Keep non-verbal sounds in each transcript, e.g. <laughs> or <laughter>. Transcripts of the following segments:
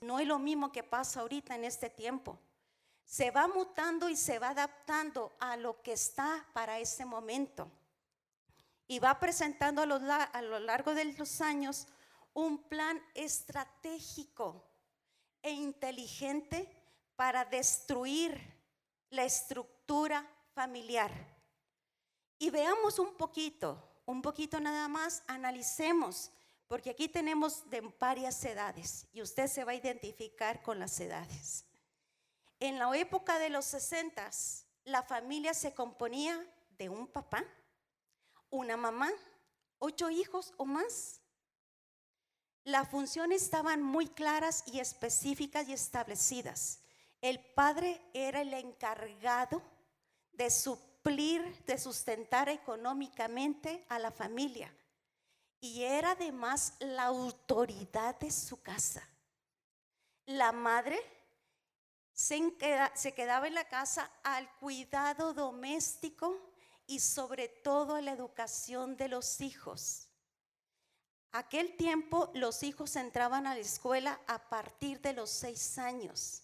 no es lo mismo que pasa ahorita en este tiempo. Se va mutando y se va adaptando a lo que está para ese momento. Y va presentando a a lo largo de los años un plan estratégico e inteligente para destruir la estructura familiar. Y veamos un poquito, un poquito nada más, analicemos, porque aquí tenemos de varias edades y usted se va a identificar con las edades. En la época de los 60, la familia se componía de un papá, una mamá, ocho hijos o más. Las funciones estaban muy claras y específicas y establecidas. El padre era el encargado de suplir, de sustentar económicamente a la familia. Y era además la autoridad de su casa. La madre se, quedaba en la casa al cuidado doméstico y sobre todo a la educación de los hijos. Aquel tiempo los hijos entraban a la escuela a partir de los seis años.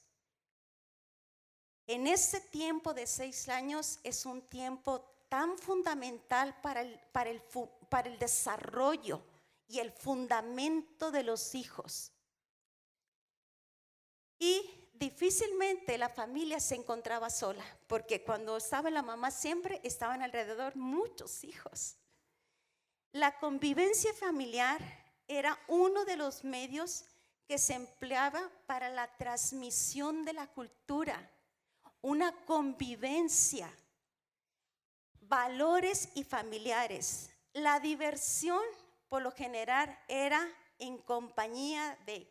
En ese tiempo de seis años es un tiempo tan fundamental para el, para el, para el desarrollo y el fundamento de los hijos. Y difícilmente la familia se encontraba sola, porque cuando estaba la mamá siempre estaban alrededor muchos hijos. La convivencia familiar era uno de los medios que se empleaba para la transmisión de la cultura una convivencia, valores y familiares. La diversión por lo general era en compañía de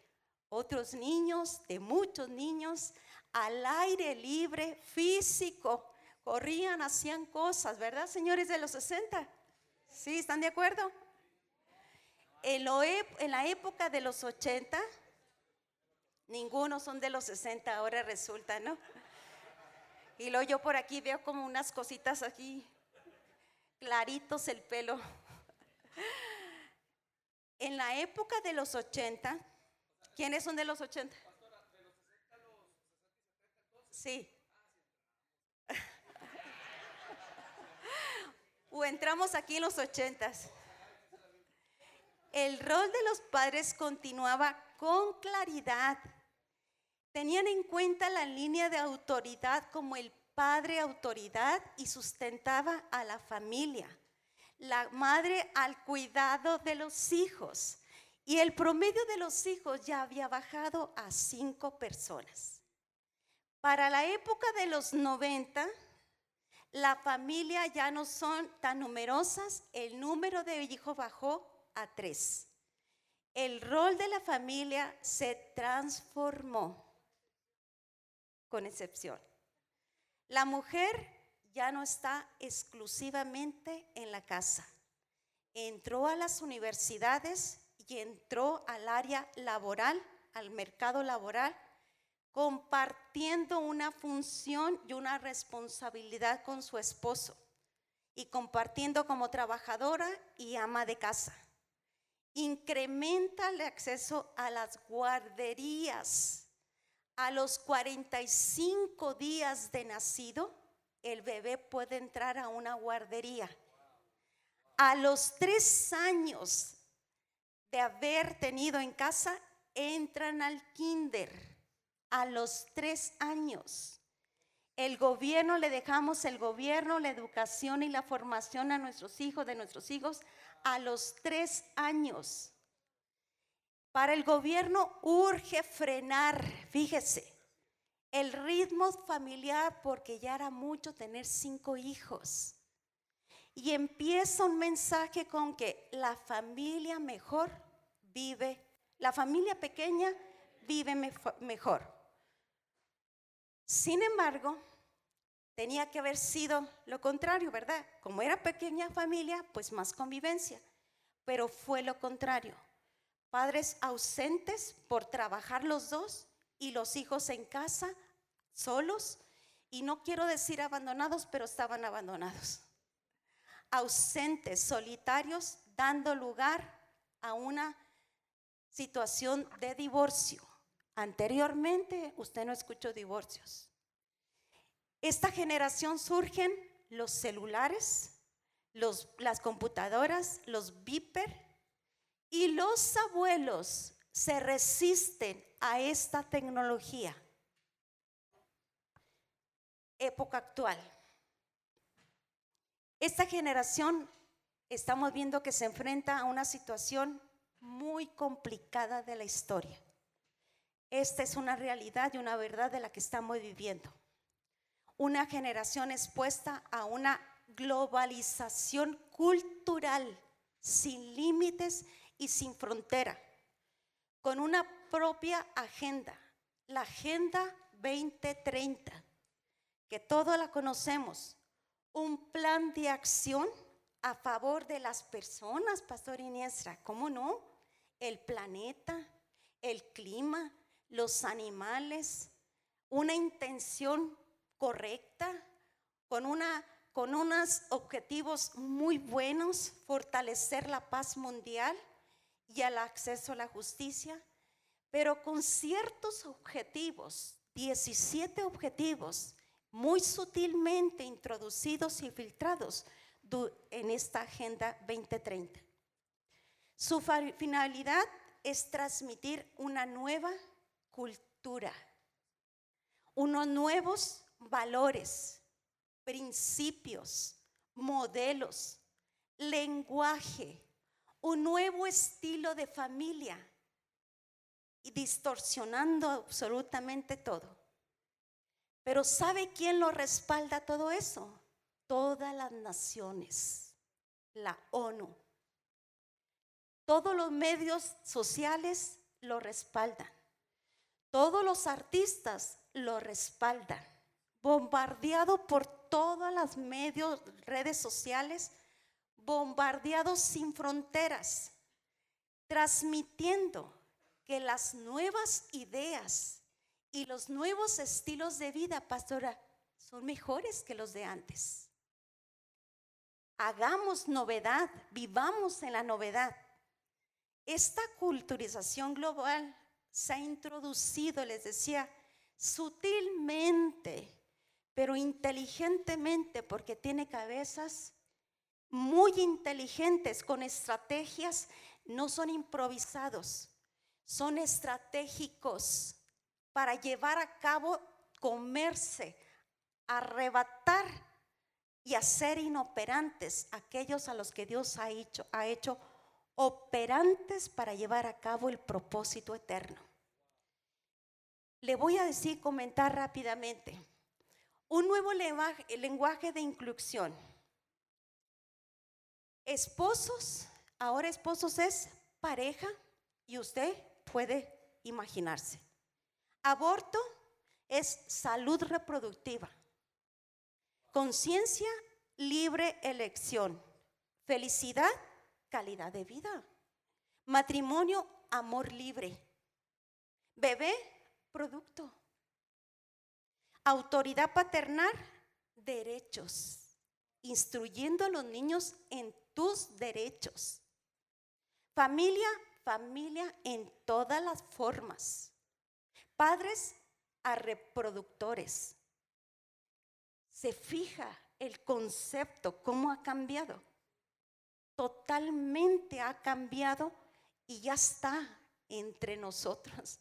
otros niños, de muchos niños, al aire libre, físico. Corrían, hacían cosas, ¿verdad, señores de los 60? ¿Sí? ¿Están de acuerdo? En, en la época de los 80, ninguno son de los 60, ahora resulta, ¿no? Y luego yo por aquí veo como unas cositas aquí, claritos el pelo. <laughs> En la época de los 80, ¿quiénes son de los 80? Sí. <laughs> o entramos aquí en los 80. El rol de los padres continuaba con claridad Tenían en cuenta la línea de autoridad como el padre autoridad y sustentaba a la familia. La madre al cuidado de los hijos. Y el promedio de los hijos ya había bajado a cinco personas. Para la época de los 90, la familia ya no son tan numerosas, el número de hijos bajó a tres. El rol de la familia se transformó con excepción. La mujer ya no está exclusivamente en la casa. Entró a las universidades y entró al área laboral, al mercado laboral, compartiendo una función y una responsabilidad con su esposo y compartiendo como trabajadora y ama de casa. Incrementa el acceso a las guarderías a los 45 días de nacido, el bebé puede entrar a una guardería. A los tres años de haber tenido en casa, entran al kinder. A los tres años. El gobierno, le dejamos el gobierno, la educación y la formación a nuestros hijos, de nuestros hijos, a los tres años. Para el gobierno urge frenar, fíjese, el ritmo familiar porque ya era mucho tener cinco hijos. Y empieza un mensaje con que la familia mejor vive, la familia pequeña vive mejor. Sin embargo, tenía que haber sido lo contrario, ¿verdad? Como era pequeña familia, pues más convivencia. Pero fue lo contrario padres ausentes por trabajar los dos y los hijos en casa solos. Y no quiero decir abandonados, pero estaban abandonados. Ausentes, solitarios, dando lugar a una situación de divorcio, Anteriormente usted no escuchó divorcios. Esta generación surgen los celulares, las computadoras, los viper y los abuelos se resisten a esta tecnología. Época actual. Esta generación estamos viendo que se enfrenta a una situación muy complicada de la historia. Esta es una realidad y una verdad de la que estamos viviendo. Una generación expuesta a una globalización cultural sin límites y sin frontera, con una propia agenda, la Agenda 2030, que todos la conocemos, un plan de acción a favor de las personas, Pastor Iniestra, ¿cómo no? El planeta, el clima, los animales, una intención correcta, con, una, con unos objetivos muy buenos, fortalecer la paz mundial y el acceso a la justicia, pero con ciertos objetivos, 17 objetivos, muy sutilmente introducidos y filtrados en esta Agenda 2030. Su finalidad es transmitir una nueva cultura, unos nuevos valores, principios, modelos, lenguaje, un nuevo estilo de familia y distorsionando absolutamente todo. Pero ¿sabe quién lo respalda todo eso? Todas las naciones, la ONU. Todos los medios sociales lo respaldan. Todos los artistas lo respaldan. Bombardeado por todas las medios, redes sociales, bombardeados sin fronteras, transmitiendo que las nuevas ideas y los nuevos estilos de vida, pastora, son mejores que los de antes. Hagamos novedad, vivamos en la novedad. Esta culturización global se ha introducido, les decía, sutilmente, pero inteligentemente, porque tiene cabezas muy inteligentes, con estrategias, no son improvisados, son estratégicos para llevar a cabo, comerse, arrebatar y hacer inoperantes aquellos a los que Dios ha hecho, ha hecho operantes para llevar a cabo el propósito eterno. Le voy a decir, comentar rápidamente, un nuevo lenguaje, de inclusión. Esposos, ahora esposos es pareja y usted puede imaginarse. Aborto es salud reproductiva. Conciencia, libre elección. Felicidad, calidad de vida. Matrimonio, amor libre. Bebé, producto. Autoridad paternal, derechos. Instruyendo a los niños en tus derechos. Familia, familia en todas las formas. Padres a reproductores. Se fija el concepto, cómo ha cambiado totalmente ha cambiado y ya está entre nosotros.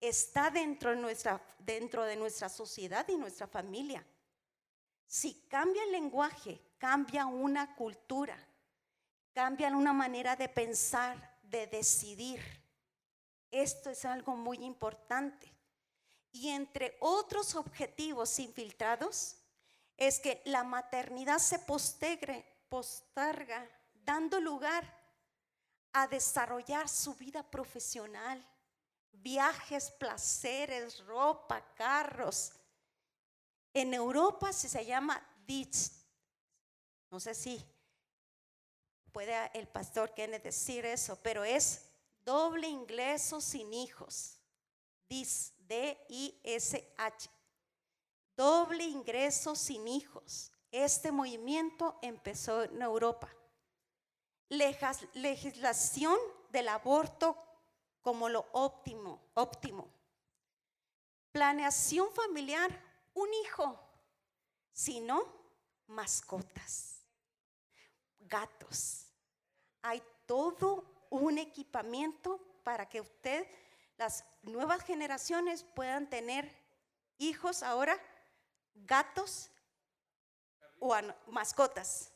Está dentro de nuestra, dentro de nuestra sociedad y nuestra familia. Si cambia el lenguaje, cambia una cultura, cambia una manera de pensar, de decidir. Esto es algo muy importante. Y entre otros objetivos infiltrados es que la maternidad se postegre, postarga dando lugar a desarrollar su vida profesional, viajes, placeres, ropa, carros. En Europa se llama DITS. No sé si puede el pastor Kenneth decir eso, pero es doble ingreso sin hijos. DIS, D-I-S-H. Doble ingreso sin hijos. Este movimiento empezó en Europa legislación del aborto como lo óptimo, óptimo. Planeación familiar, un hijo, si no, mascotas, gatos. Hay todo un equipamiento para que usted, las nuevas generaciones puedan tener hijos ahora, gatos o mascotas.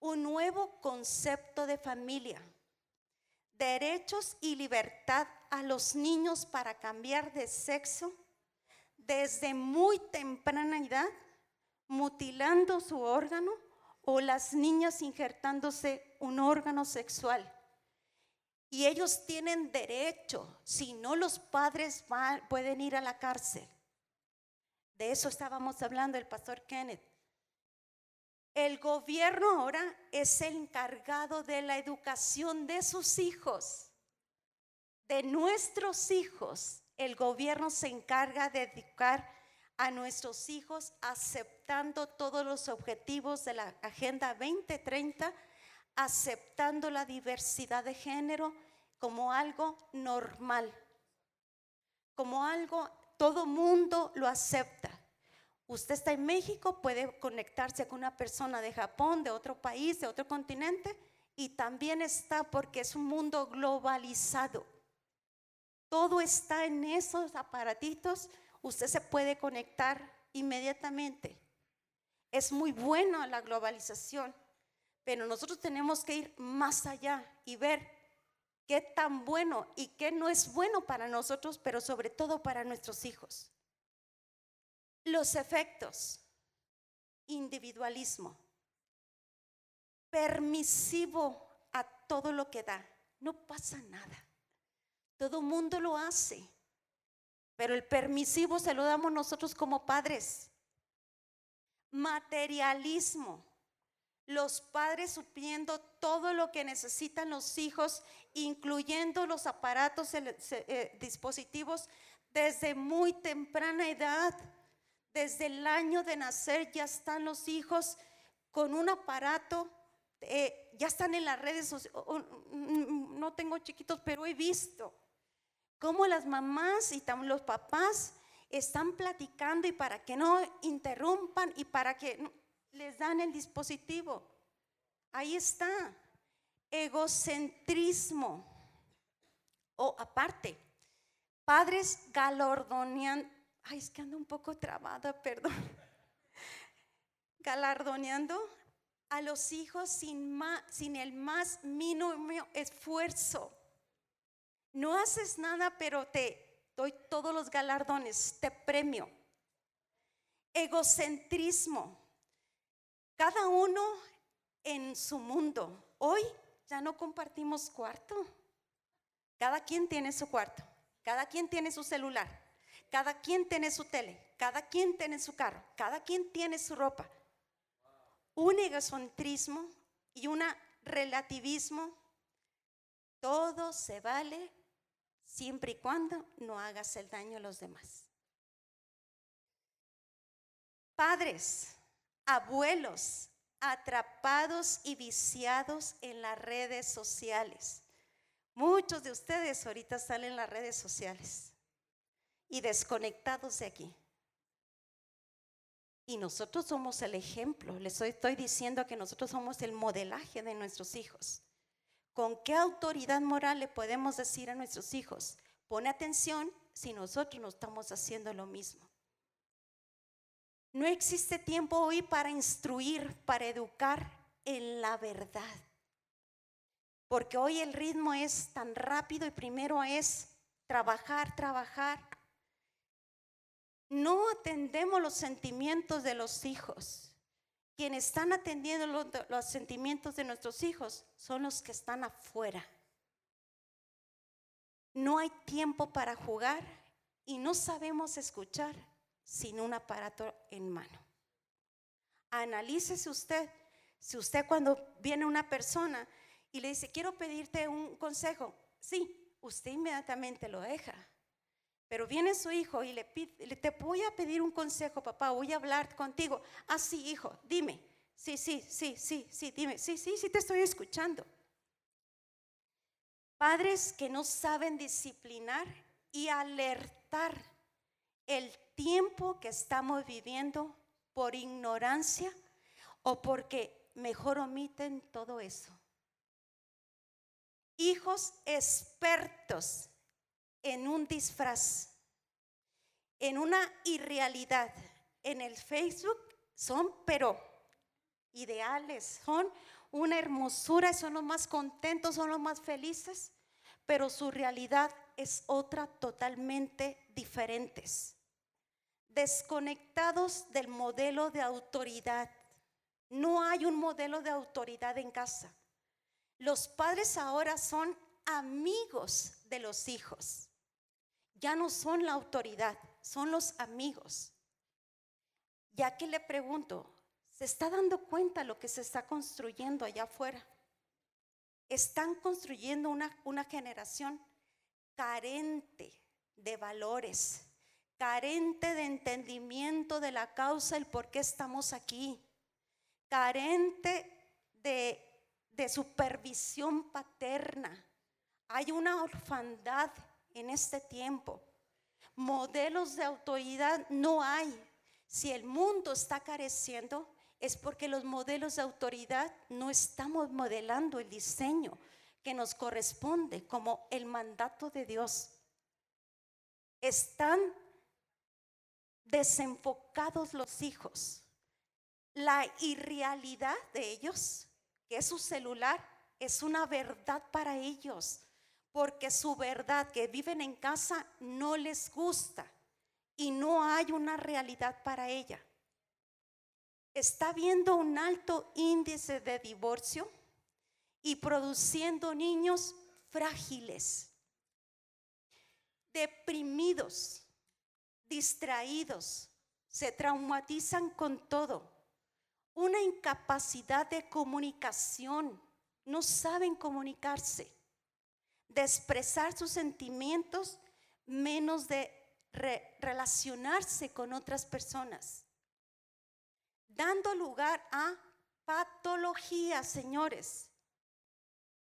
Un nuevo concepto de familia. Derechos y libertad a los niños para cambiar de sexo desde muy temprana edad, mutilando su órgano o las niñas injertándose un órgano sexual. Y ellos tienen derecho, si no los padres pueden ir a la cárcel. De eso estábamos hablando el pastor Kenneth. El gobierno ahora es el encargado de la educación de sus hijos, de nuestros hijos. El gobierno se encarga de educar a nuestros hijos aceptando todos los objetivos de la Agenda 2030, aceptando la diversidad de género como algo normal, como algo todo mundo lo acepta. Usted está en México, puede conectarse con una persona de Japón, de otro país, de otro continente, y también está porque es un mundo globalizado. Todo está en esos aparatitos, usted se puede conectar inmediatamente. Es muy bueno la globalización, pero nosotros tenemos que ir más allá y ver qué tan bueno y qué no es bueno para nosotros, pero sobre todo para nuestros hijos. Los efectos, individualismo, permisivo a todo lo que da, no pasa nada. Todo mundo lo hace, pero el permisivo se lo damos nosotros como padres. Materialismo, los padres supliendo todo lo que necesitan los hijos, incluyendo los aparatos, eh, dispositivos, desde muy temprana edad. Desde el año de nacer ya están los hijos con un aparato, eh, ya están en las redes sociales. Mm, no tengo chiquitos, pero he visto cómo las mamás y los papás están platicando y para que no interrumpan y para que les dan el dispositivo. Ahí está. Egocentrismo. O aparte, padres galardonean Ay, es que ando un poco trabada, <laughs> perdón. Galardoneando a los hijos sin, sin el más mínimo esfuerzo. No haces nada, pero te doy todos los galardones, te premio. Egocentrismo. Cada uno en su mundo. Hoy ya no compartimos cuarto. Cada quien tiene su cuarto. Cada quien tiene su celular. Cada quien tiene su tele, cada quien tiene su carro, cada quien tiene su ropa. Un egocentrismo y un relativismo. Todo se vale siempre y cuando no hagas el daño a los demás. Padres, abuelos, atrapados y viciados en las redes sociales. Muchos de ustedes ahorita salen en las redes sociales y desconectados de aquí. Y nosotros somos el ejemplo. Les estoy diciendo que nosotros somos el modelaje de nuestros hijos. ¿Con qué autoridad moral le podemos decir a nuestros hijos? Pone atención si nosotros no estamos haciendo lo mismo. No existe tiempo hoy para instruir, para educar en la verdad. Porque hoy el ritmo es tan rápido y primero es trabajar, trabajar, no atendemos los sentimientos de los hijos. Quienes están atendiendo los, sentimientos de nuestros hijos son los que están afuera. No hay tiempo para jugar y no sabemos escuchar sin un aparato en mano. Analícese usted. Si usted cuando viene una persona y le dice, quiero pedirte un consejo, sí, usted inmediatamente lo deja. Pero viene su hijo y le pide, te voy a pedir un consejo, papá, voy a hablar contigo. Ah, sí, hijo, dime. Sí, sí, sí, sí, sí, dime. Sí, sí, sí, te estoy escuchando. Padres que no saben disciplinar y alertar el tiempo que estamos viviendo por ignorancia o porque mejor omiten todo eso. Hijos expertos en un disfraz, en una irrealidad. En el Facebook son, pero ideales, son una hermosura, son los más contentos, son los más felices, pero su realidad es otra totalmente diferentes. Desconectados del modelo de autoridad. No hay un modelo de autoridad en casa. Los padres ahora son amigos de los hijos. Ya no son la autoridad, son los amigos. Ya que le pregunto, ¿se está dando cuenta lo que se está construyendo allá afuera? Están construyendo una, una generación carente de valores, carente de entendimiento de la causa, el por qué estamos aquí, carente de, de supervisión paterna. Hay una orfandad en este tiempo. Modelos de autoridad no hay. Si el mundo está careciendo, es porque los modelos de autoridad no estamos modelando el diseño que nos corresponde como el mandato de Dios. Están desenfocados los hijos. La irrealidad de ellos, que es su celular, es una verdad para ellos, porque su verdad que viven en casa no les gusta y no hay una realidad para ella. Está viendo un alto índice de divorcio y produciendo niños frágiles, deprimidos, distraídos, se traumatizan con todo. Una incapacidad de comunicación, no saben comunicarse, de expresar sus sentimientos, menos de relacionarse con otras personas, dando lugar a patología, señores.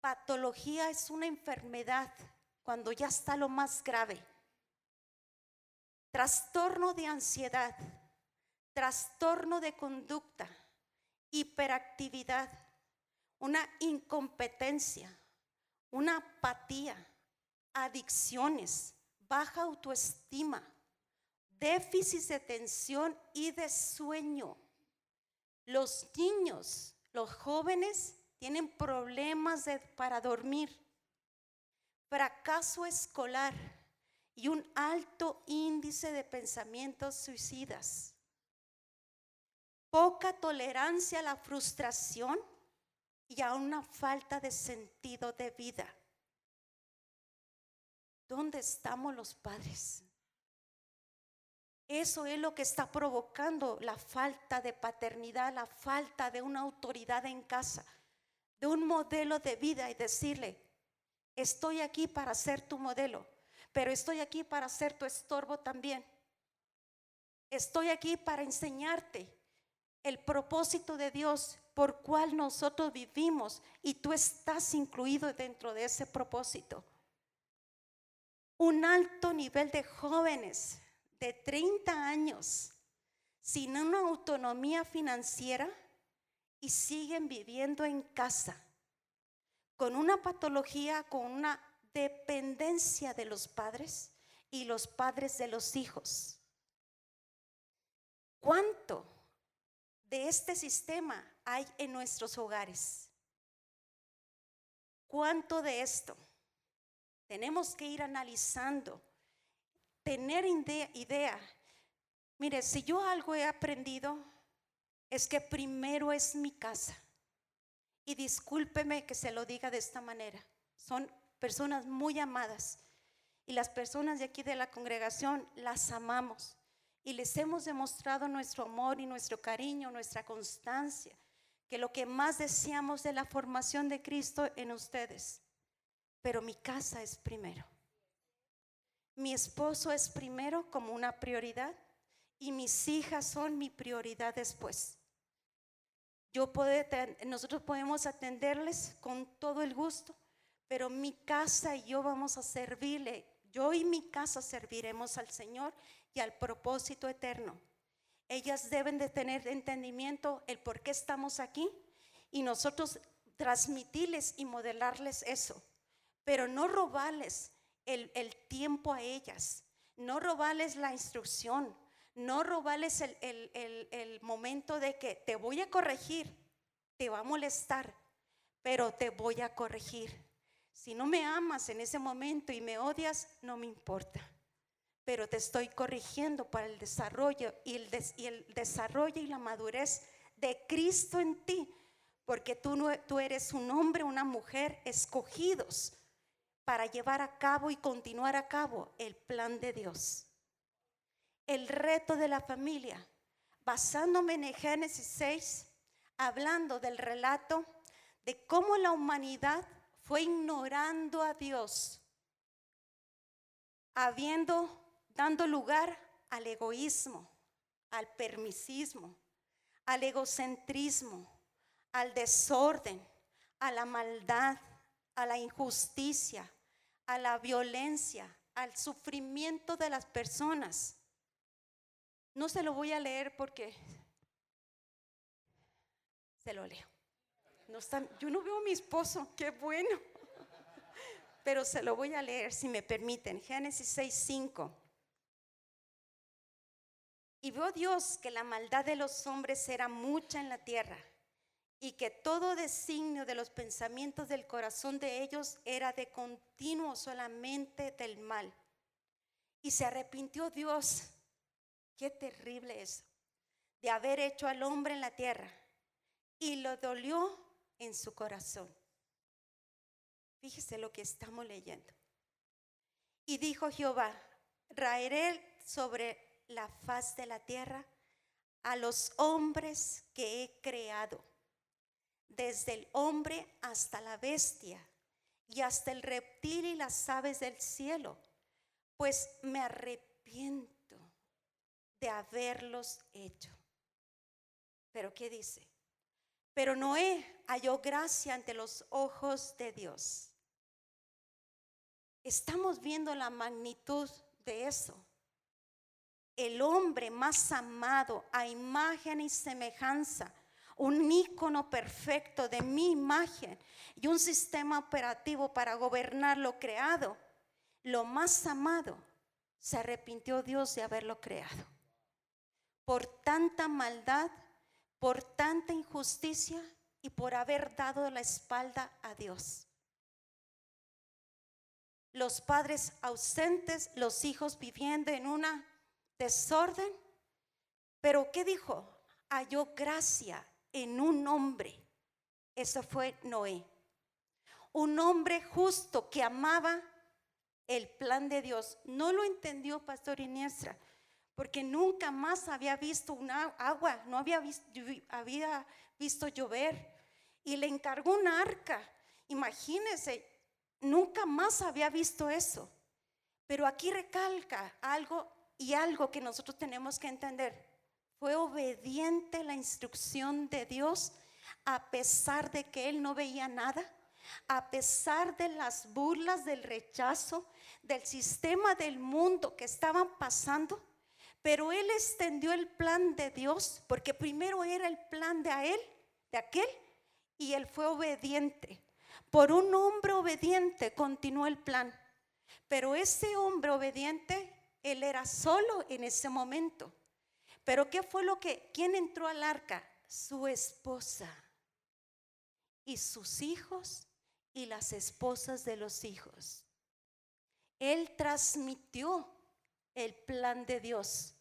Patología es una enfermedad cuando ya está lo más grave. Trastorno de ansiedad, trastorno de conducta, hiperactividad, una incompetencia, una apatía, adicciones, baja autoestima, déficit de atención y de sueño. Los niños, los jóvenes tienen problemas para dormir, fracaso escolar y un alto índice de pensamientos suicidas. Poca tolerancia a la frustración y a una falta de sentido de vida. ¿Dónde estamos los padres? Eso es lo que está provocando la falta de paternidad, la falta de una autoridad en casa, de un modelo de vida y decirle, estoy aquí para ser tu modelo pero estoy aquí para ser tu estorbo también. Estoy aquí para enseñarte el propósito de Dios por cual nosotros vivimos y tú estás incluido dentro de ese propósito. Un alto nivel de jóvenes de 30 años sin una autonomía financiera y siguen viviendo en casa con una patología, con una dependencia de los padres y los padres de los hijos. ¿Cuánto de este sistema hay en nuestros hogares? ¿Cuánto de esto? Tenemos que ir analizando, tener idea. Mire, si yo algo he aprendido, es que primero es mi casa. Y discúlpeme que se lo diga de esta manera. Son personas muy amadas. Y las personas de aquí de la congregación las amamos. Y les hemos demostrado nuestro amor y nuestro cariño, nuestra constancia, que lo que más deseamos de la formación de Cristo en ustedes. Pero mi casa es primero. Mi esposo es primero como una prioridad y mis hijas son mi prioridad después. Yo puedo, nosotros podemos atenderles con todo el gusto, pero mi casa y yo vamos a servirle yo y mi casa serviremos al Señor y al propósito eterno. Ellas deben de tener entendimiento el por qué estamos aquí y nosotros transmitirles y modelarles eso, pero no robarles el, tiempo a ellas, no robarles la instrucción, no robarles el, el momento de que te voy a corregir, te va a molestar, pero te voy a corregir. Si no me amas en ese momento y me odias, no me importa. Pero te estoy corrigiendo para el desarrollo y el, y el desarrollo y la madurez de Cristo en ti. Porque tú, tú eres un hombre, una mujer escogidos para llevar a cabo y continuar a cabo el plan de Dios. El reto de la familia, basándome en Génesis 6, hablando del relato de cómo la humanidad fue ignorando a Dios, habiendo, dando lugar al egoísmo, al permisismo, al egocentrismo, al desorden, a la maldad, a la injusticia, a la violencia, al sufrimiento de las personas. No se lo voy a leer porque se lo leo. Yo no veo a mi esposo, qué bueno. Pero se lo voy a leer si me permiten. Génesis 6:5. Y vio Dios que la maldad de los hombres era mucha en la tierra y que todo designio de los pensamientos del corazón de ellos era de continuo solamente del mal. Y se arrepintió Dios, qué terrible es, de haber hecho al hombre en la tierra y lo dolió en su corazón. Fíjese lo que estamos leyendo. Y dijo Jehová, raeré sobre la faz de la tierra a los hombres que he creado desde el hombre hasta la bestia y hasta el reptil y las aves del cielo, pues me arrepiento de haberlos hecho. Pero ¿qué dice? Pero Noé halló gracia ante los ojos de Dios. Estamos viendo la magnitud de eso. El hombre más amado a imagen y semejanza un icono perfecto de mi imagen y un sistema operativo para gobernar lo creado, lo más amado, se arrepintió Dios de haberlo creado. Por tanta maldad, por tanta injusticia y por haber dado la espalda a Dios. Los padres ausentes, los hijos viviendo en una desorden. Pero ¿qué dijo? Halló gracia en un hombre. Eso fue Noé. Un hombre justo que amaba el plan de Dios. No lo entendió Pastor Iniestra, porque nunca más había visto una agua, no había visto, había visto llover. Y le encargó un arca. Imagínense, nunca más había visto eso. Pero aquí recalca algo y algo que nosotros tenemos que entender. Fue obediente la instrucción de Dios a pesar de que él no veía nada, a pesar de las burlas, del rechazo, del sistema del mundo que estaban pasando. Pero él extendió el plan de Dios, porque primero era el plan de a él, de aquel, y él fue obediente. Por un hombre obediente continuó el plan. Pero ese hombre obediente, él era solo en ese momento. Pero ¿qué fue lo que, quién entró al arca? Su esposa y sus hijos y las esposas de los hijos. Él transmitió el plan de Dios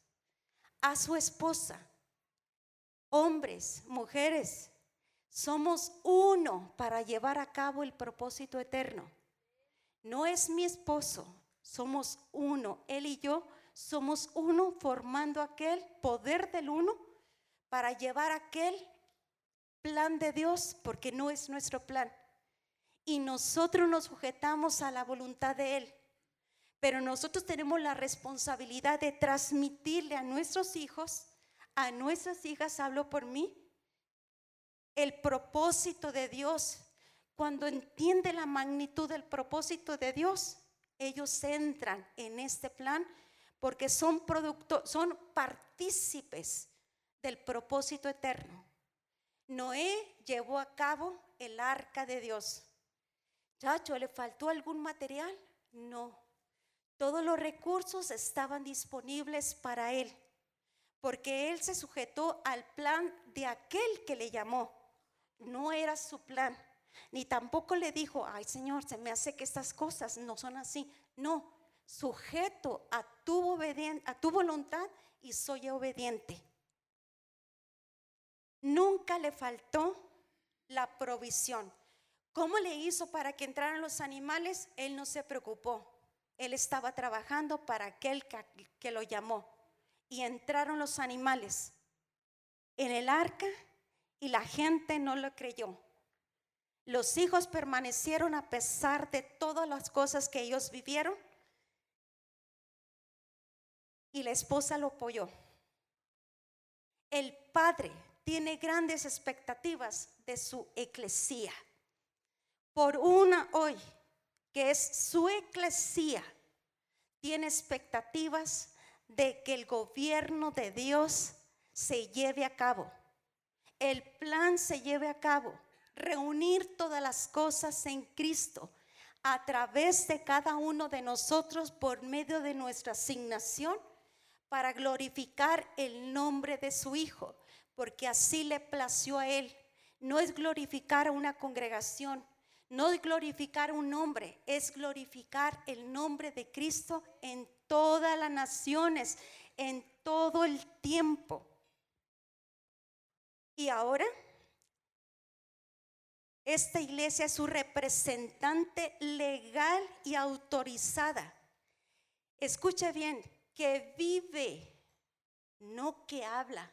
a su esposa. Hombres, mujeres, somos uno para llevar a cabo el propósito eterno. No es mi esposo, somos uno, él y yo somos uno formando aquel poder del uno para llevar aquel plan de Dios, porque no es nuestro plan. Y nosotros nos sujetamos a la voluntad de Él. Pero nosotros tenemos la responsabilidad de transmitirle a nuestros hijos, a nuestras hijas, hablo por mí, el propósito de Dios. Cuando entiende la magnitud del propósito de Dios, ellos entran en este plan porque son producto, son partícipes del propósito eterno. Noé llevó a cabo el arca de Dios. Chacho, ¿le faltó algún material? No. Todos los recursos estaban disponibles para él, porque él se sujetó al plan de aquel que le llamó. No era su plan, ni tampoco le dijo, ay Señor, se me hace que estas cosas no son así. No, sujeto a tu, a tu voluntad y soy obediente. Nunca le faltó la provisión. ¿Cómo le hizo para que entraran los animales? Él no se preocupó. Él estaba trabajando para aquel que, lo llamó. Y entraron los animales en el arca y la gente no lo creyó. Los hijos permanecieron a pesar de todas las cosas que ellos vivieron y la esposa lo apoyó. El padre tiene grandes expectativas de su eclesía. Por una hoy, que es su eclesía, tiene expectativas de que el gobierno de Dios se lleve a cabo. El plan se lleve a cabo. Reunir todas las cosas en Cristo a través de cada uno de nosotros por medio de nuestra asignación para glorificar el nombre de su Hijo, porque así le plació a Él. No es glorificar a una congregación, no es glorificar un nombre, es glorificar el nombre de Cristo en todas las naciones, en todo el tiempo. Y ahora, esta iglesia es su representante legal y autorizada. Escucha bien, que vive, no que habla,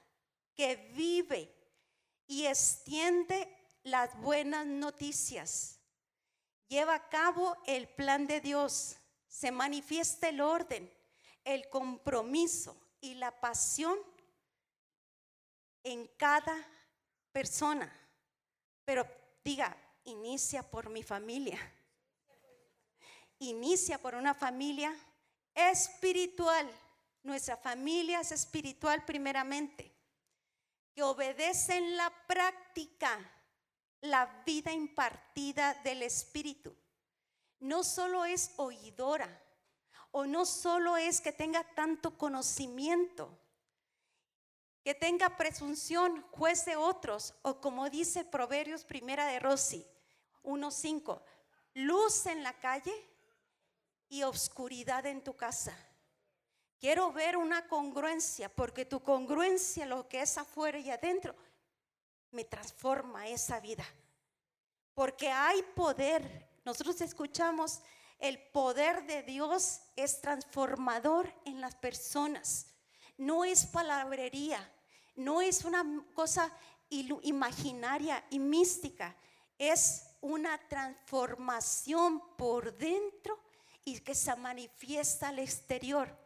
que vive y extiende las buenas noticias. Lleva a cabo el plan de Dios, se manifiesta el orden, el compromiso y la pasión en cada persona. Pero diga, inicia por mi familia. Inicia por una familia espiritual. Nuestra familia es espiritual primeramente, que obedece en la práctica la vida impartida del Espíritu. No solo es oidora o no solo es que tenga tanto conocimiento, que tenga presunción, juez de otros, o como dice Proverbios primera de Rossi 1.5, luz en la calle y obscuridad en tu casa. Quiero ver una congruencia, porque tu congruencia, lo que es afuera y adentro, me transforma esa vida. Porque hay poder. Nosotros escuchamos, el poder de Dios es transformador en las personas. No es palabrería, no es una cosa imaginaria y mística, es una transformación por dentro y que se manifiesta al exterior.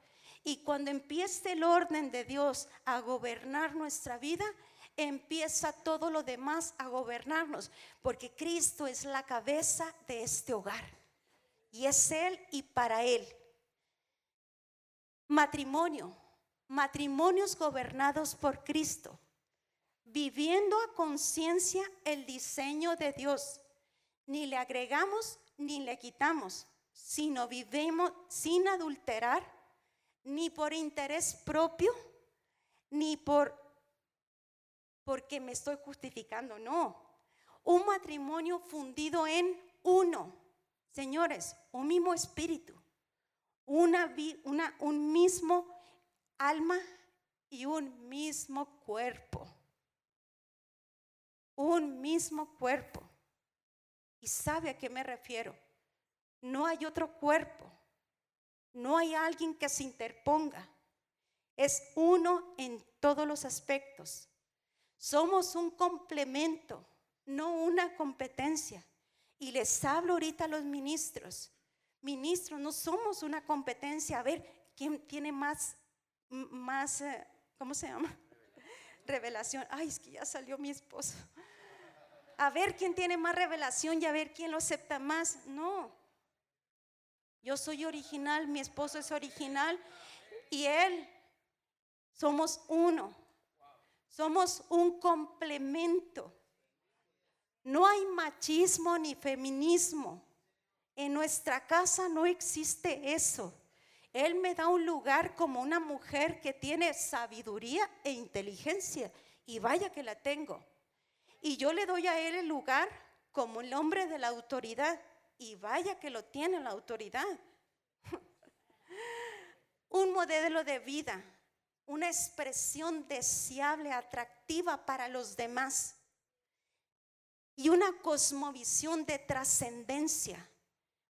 Y cuando empiece el orden de Dios a gobernar nuestra vida, empieza todo lo demás a gobernarnos, porque Cristo es la cabeza de este hogar. Y es Él y para Él. Matrimonio, matrimonios gobernados por Cristo, viviendo a conciencia el diseño de Dios. Ni le agregamos ni le quitamos sino vivimos sin adulterar, ni por interés propio, ni por porque me estoy justificando, no. Un matrimonio fundido en uno. Señores, un mismo espíritu, una, una, un mismo alma y un mismo cuerpo. Un mismo cuerpo. ¿Y sabe a qué me refiero? No hay otro cuerpo. No hay alguien que se interponga. Es uno en todos los aspectos. Somos un complemento, no una competencia. Y les hablo ahorita a los ministros. Ministros, no somos una competencia. A ver, ¿quién tiene más, más, eh, ¿cómo se llama? <laughs> Revelación. Ay, es que ya salió mi esposo. A ver quién tiene más revelación y a ver quién lo acepta más. No, Yo soy original, mi esposo es original y él somos uno. Somos un complemento. No hay machismo ni feminismo. En nuestra casa no existe eso. Él me da un lugar como una mujer que tiene sabiduría e inteligencia. Y vaya que la tengo. Y yo le doy a él el lugar como el hombre de la autoridad. Y vaya que lo tiene la autoridad. <laughs> un modelo de vida, una expresión deseable, atractiva para los demás. Y una cosmovisión de trascendencia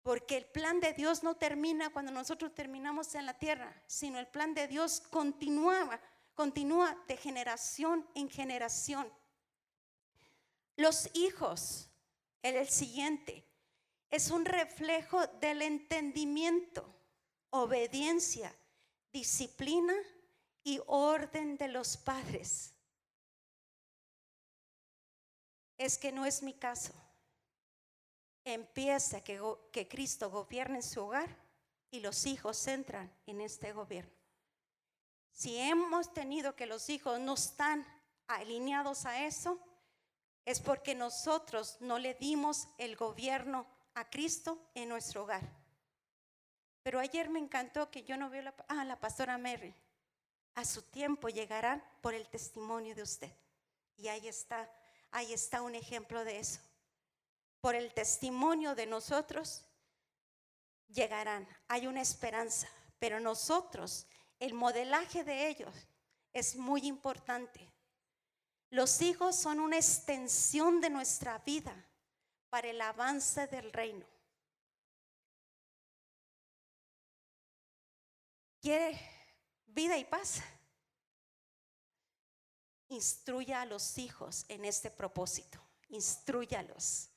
porque el plan de Dios no termina cuando nosotros terminamos en la tierra, sino el plan de Dios continúa, continúa de generación en generación. Los hijos, el siguiente, es un reflejo del entendimiento, obediencia, disciplina y orden de los padres. Es que no es mi caso empieza que, Cristo gobierne en su hogar y los hijos entran en este gobierno. Si hemos tenido que los hijos no están alineados a eso, es porque nosotros no le dimos el gobierno a Cristo en nuestro hogar. Pero ayer me encantó que yo no veo la, ah, la pastora Mary. A su tiempo llegarán por el testimonio de usted. Y ahí está, ahí está un ejemplo de eso por el testimonio de nosotros, llegarán. Hay una esperanza, pero nosotros, el modelaje de ellos es muy importante. Los hijos son una extensión de nuestra vida para el avance del reino. ¿Quiere vida y paz? Instruya a los hijos en este propósito. Instruyalos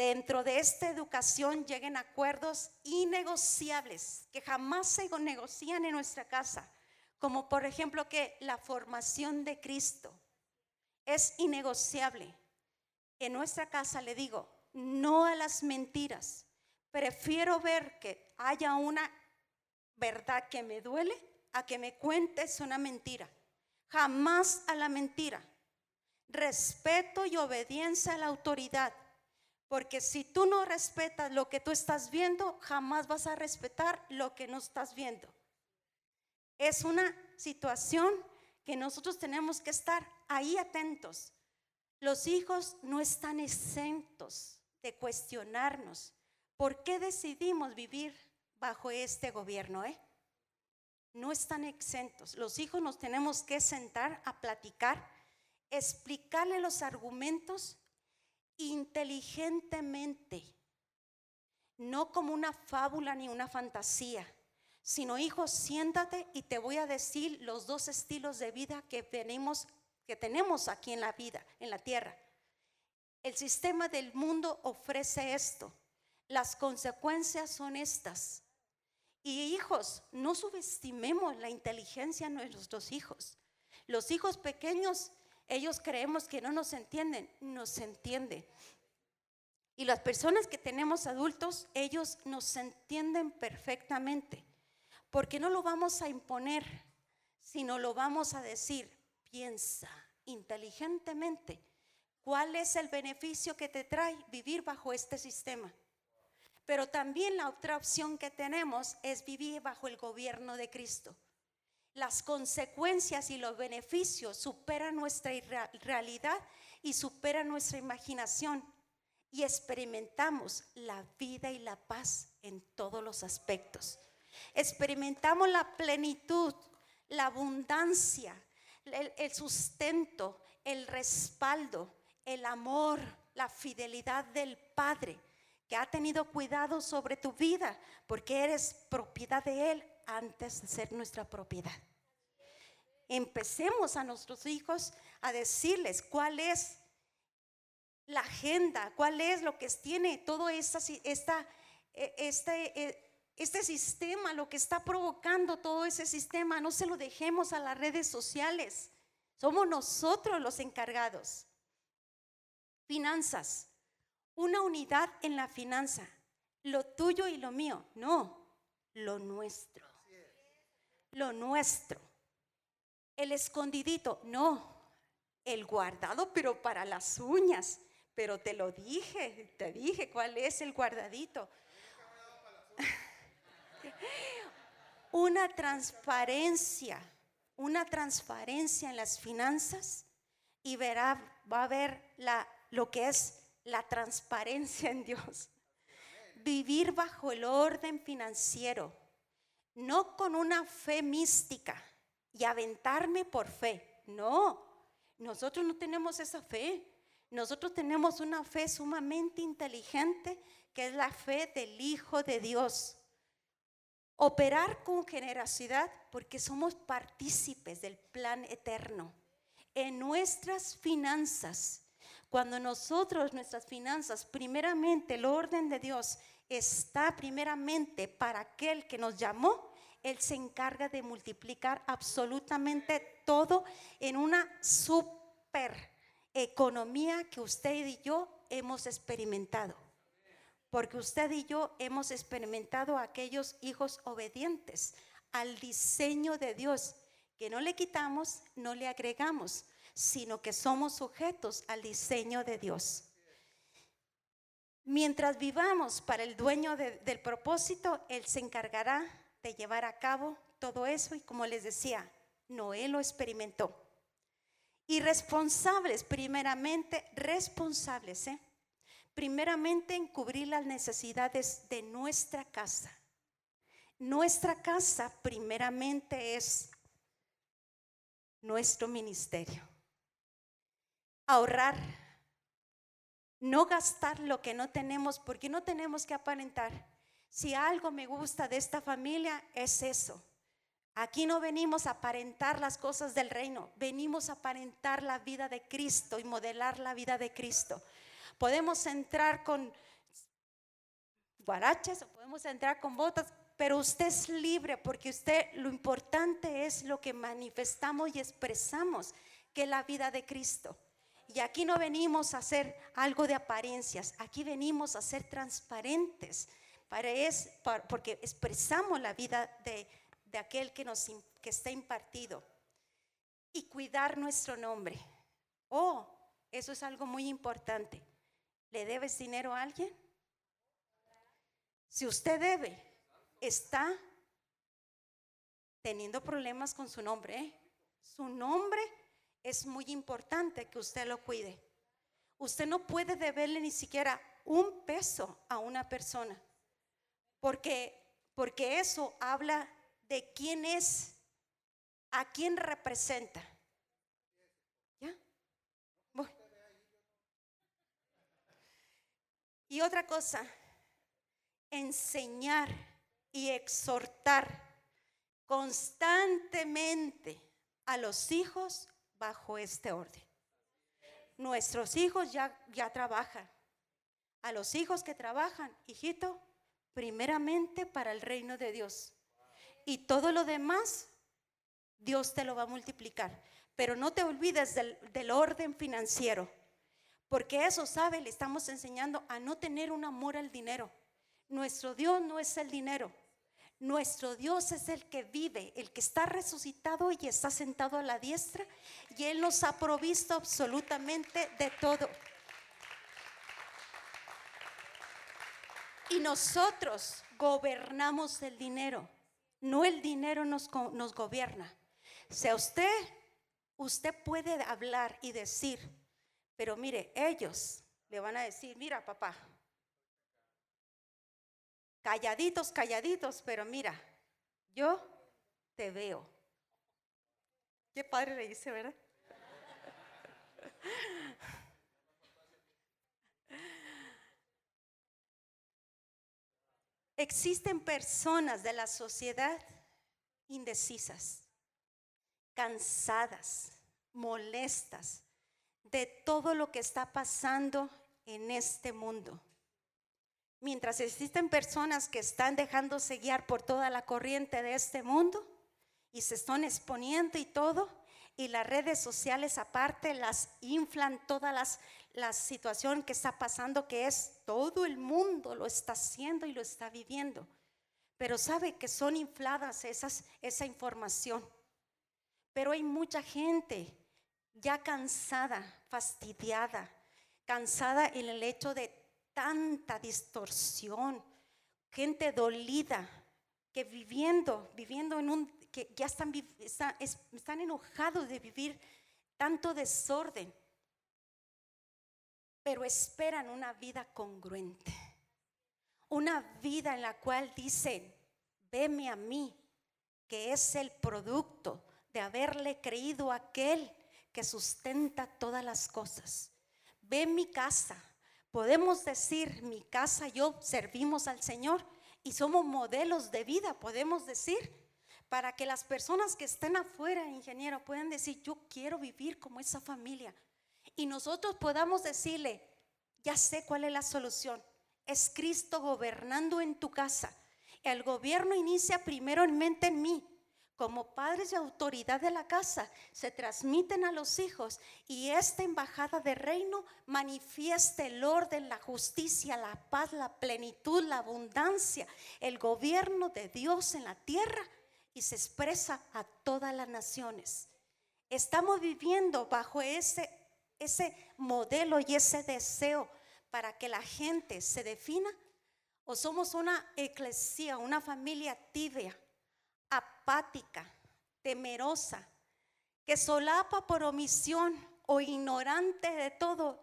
dentro de esta educación lleguen acuerdos innegociables que jamás se negocian en nuestra casa, como por ejemplo que la formación de Cristo es innegociable. En nuestra casa le digo, no a las mentiras. Prefiero ver que haya una verdad que me duele a que me cuentes una mentira. Jamás a la mentira. Respeto y obediencia a la autoridad porque si tú no respetas lo que tú estás viendo, jamás vas a respetar lo que no estás viendo. Es una situación que nosotros tenemos que estar ahí atentos. Los hijos no están exentos de cuestionarnos. ¿Por qué decidimos vivir bajo este gobierno? Eh? No están exentos. Los hijos nos tenemos que sentar a platicar, explicarle los argumentos inteligentemente, no como una fábula ni una fantasía, sino hijo, siéntate y te voy a decir los dos estilos de vida que tenemos, que tenemos aquí en la vida, en la tierra. El sistema del mundo ofrece esto. Las consecuencias son estas. Y hijos, no subestimemos la inteligencia de nuestros hijos. Los hijos pequeños ellos creemos que no nos entienden, nos entiende. Y las personas que tenemos adultos, ellos nos entienden perfectamente, porque no lo vamos a imponer, sino lo vamos a decir, piensa inteligentemente, ¿cuál es el beneficio que te trae vivir bajo este sistema? Pero también la otra opción que tenemos es vivir bajo el gobierno de Cristo las consecuencias y los beneficios superan nuestra realidad y superan nuestra imaginación y experimentamos la vida y la paz en todos los aspectos. Experimentamos la plenitud, la abundancia, el, sustento, el respaldo, el amor, la fidelidad del Padre que ha tenido cuidado sobre tu vida porque eres propiedad de Él antes de ser nuestra propiedad. Empecemos a nuestros hijos a decirles cuál es la agenda, cuál es lo que tiene todo e, este, e, este sistema, lo que está provocando todo ese sistema. No se lo dejemos a las redes sociales. Somos nosotros los encargados. Finanzas. Una unidad en la finanza. lo tuyo y lo mío. No, lo nuestro. Lo nuestro. El escondidito. No, el guardado, pero para las uñas. Pero te lo dije, te dije cuál es el guardadito. <laughs> Una transparencia, una transparencia en las finanzas y verá, va a ver lo que es la transparencia en Dios. Vivir bajo el orden financiero, no con una fe mística y aventarme por fe. No, nosotros no tenemos esa fe. Nosotros tenemos una fe sumamente inteligente que es la fe del Hijo de Dios. Operar con generosidad porque somos partícipes del plan eterno. En nuestras finanzas, cuando nosotros, nuestras finanzas, primeramente el orden de Dios está primeramente para aquel que nos llamó, Él se encarga de multiplicar absolutamente todo en una super economía que usted y yo hemos experimentado. Porque usted y yo hemos experimentado aquellos hijos obedientes al diseño de Dios, que no le quitamos, no le agregamos, sino que somos sujetos al diseño de Dios. Mientras vivamos para el dueño del propósito, Él se encargará de llevar a cabo todo eso y como les decía, Noé lo experimentó. Y responsables, primeramente, responsables, ¿eh? primeramente en cubrir las necesidades de nuestra casa. Nuestra casa primeramente es nuestro ministerio. Ahorrar, no gastar lo que no tenemos, porque no tenemos que aparentar. Si algo me gusta de esta familia es eso, Aquí no venimos a aparentar las cosas del reino, venimos a aparentar la vida de Cristo y modelar la vida de Cristo. Podemos entrar con guaraches o podemos entrar con botas, pero usted es libre porque usted lo importante es lo que manifestamos y expresamos, que es la vida de Cristo. Y aquí no venimos a hacer algo de apariencias, aquí venimos a ser transparentes, para es, porque expresamos la vida de de aquel que, nos, que está impartido y cuidar nuestro nombre. Oh, eso es algo muy importante. ¿Le debes dinero a alguien? Si usted debe, está teniendo problemas con su nombre. ¿eh? Su nombre es muy importante que usted lo cuide. Usted no puede deberle ni siquiera un peso a una persona, porque, porque eso habla de quién es, a quién representa. ¿Ya? Y otra cosa, enseñar y exhortar constantemente a los hijos bajo este orden. Nuestros hijos ya, ya trabajan. A los hijos que trabajan, hijito, primeramente para el reino de Dios y todo lo demás Dios te lo va a multiplicar. Pero no te olvides del, orden financiero, porque eso, ¿sabe? Le estamos enseñando a no tener un amor al dinero. Nuestro Dios no es el dinero. Nuestro Dios es el que vive, el que está resucitado y está sentado a la diestra y Él nos ha provisto absolutamente de todo. Y nosotros gobernamos el dinero. No el dinero nos, nos gobierna. Si usted, usted puede hablar y decir, pero mire, ellos le van a decir, mira papá, calladitos, calladitos, pero mira, yo te veo. Qué padre le dice, ¿verdad? Existen personas de la sociedad indecisas, cansadas, molestas de todo lo que está pasando en este mundo. Mientras existen personas que están dejándose guiar por toda la corriente de este mundo y se están exponiendo y todo, y las redes sociales aparte las inflan todas las la situación que está pasando que es todo el mundo lo está haciendo y lo está viviendo. Pero sabe que son infladas esas esa información. Pero hay mucha gente ya cansada, fastidiada, cansada en el hecho de tanta distorsión, gente dolida, que viviendo, viviendo en un, que ya están, están, están enojados de vivir tanto desorden, pero esperan una vida congruente, una vida en la cual dicen, veme a mí, que es el producto de haberle creído a aquel que sustenta todas las cosas. Ve mi casa. Podemos decir, mi casa, yo servimos al Señor y somos modelos de vida, podemos decir, para que las personas que estén afuera, ingeniero, puedan decir, yo quiero vivir como esa familia. Y nosotros podamos decirle, ya sé cuál es la solución. Es Cristo gobernando en tu casa. El gobierno inicia primero en mente en mí como padres de autoridad de la casa, se transmiten a los hijos y esta embajada de reino manifiesta el orden, la justicia, la paz, la plenitud, la abundancia, el gobierno de Dios en la tierra y se expresa a todas las naciones. Estamos viviendo bajo ese, ese modelo y ese deseo para que la gente se defina o somos una eclesía, una familia tibia apática, temerosa, que solapa por omisión o ignorante de todo.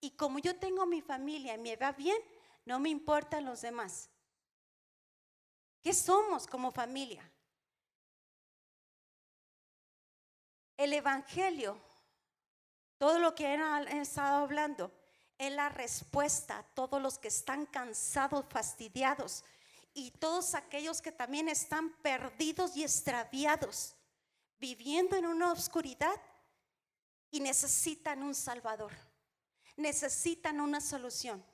Y como yo tengo mi familia y me va bien, no me importan los demás. ¿Qué somos como familia? El Evangelio, todo lo que han estado hablando, es la respuesta a todos los que están cansados, fastidiados, y todos aquellos que también están perdidos y extraviados, viviendo en una oscuridad y necesitan un Salvador, necesitan una solución.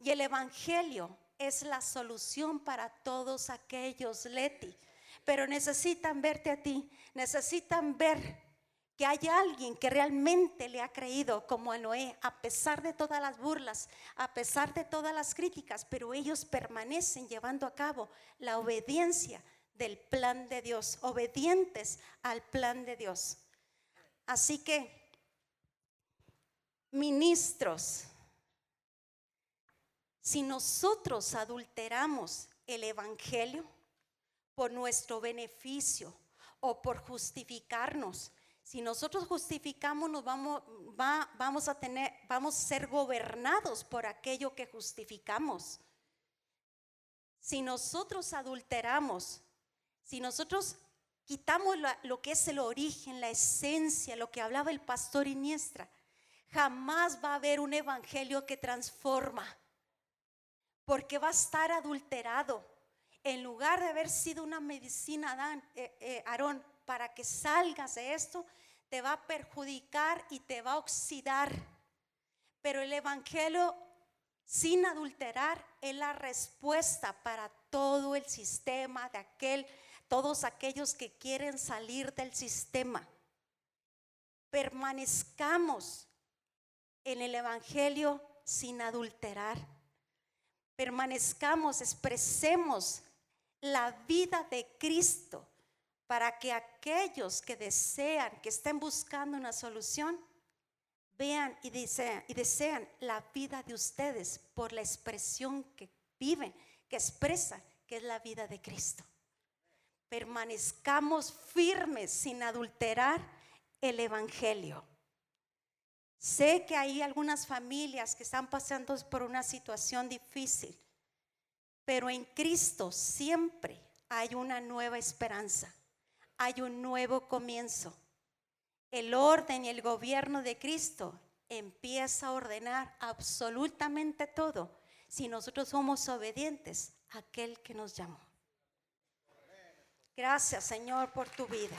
Y el Evangelio es la solución para todos aquellos, Leti. Pero necesitan verte a ti, necesitan ver que hay alguien que realmente le ha creído como a Noé, a pesar de todas las burlas, a pesar de todas las críticas, pero ellos permanecen llevando a cabo la obediencia del plan de Dios, obedientes al plan de Dios. Así que, ministros, si nosotros adulteramos el Evangelio por nuestro beneficio o por justificarnos, si nosotros justificamos, nos vamos, a tener, vamos a ser gobernados por aquello que justificamos. Si nosotros adulteramos, si nosotros quitamos lo que es el origen, la esencia, lo que hablaba el pastor Iniestra, jamás va a haber un evangelio que transforma, porque va a estar adulterado. En lugar de haber sido una medicina, eh, eh, para que salgas de esto, te va a perjudicar y te va a oxidar. Pero el Evangelio sin adulterar es la respuesta para todo el sistema de aquel, todos aquellos que quieren salir del sistema. Permanezcamos en el Evangelio sin adulterar. Permanezcamos, expresemos la vida de Cristo para que aquellos que desean, que estén buscando una solución, vean y desean, la vida de ustedes por la expresión que viven, que expresa que es la vida de Cristo. Permanezcamos firmes sin adulterar el Evangelio. Sé que hay algunas familias que están pasando por una situación difícil, pero en Cristo siempre hay una nueva esperanza hay un nuevo comienzo. El orden y el gobierno de Cristo empieza a ordenar absolutamente todo si nosotros somos obedientes a aquel que nos llamó. Gracias Señor por tu vida.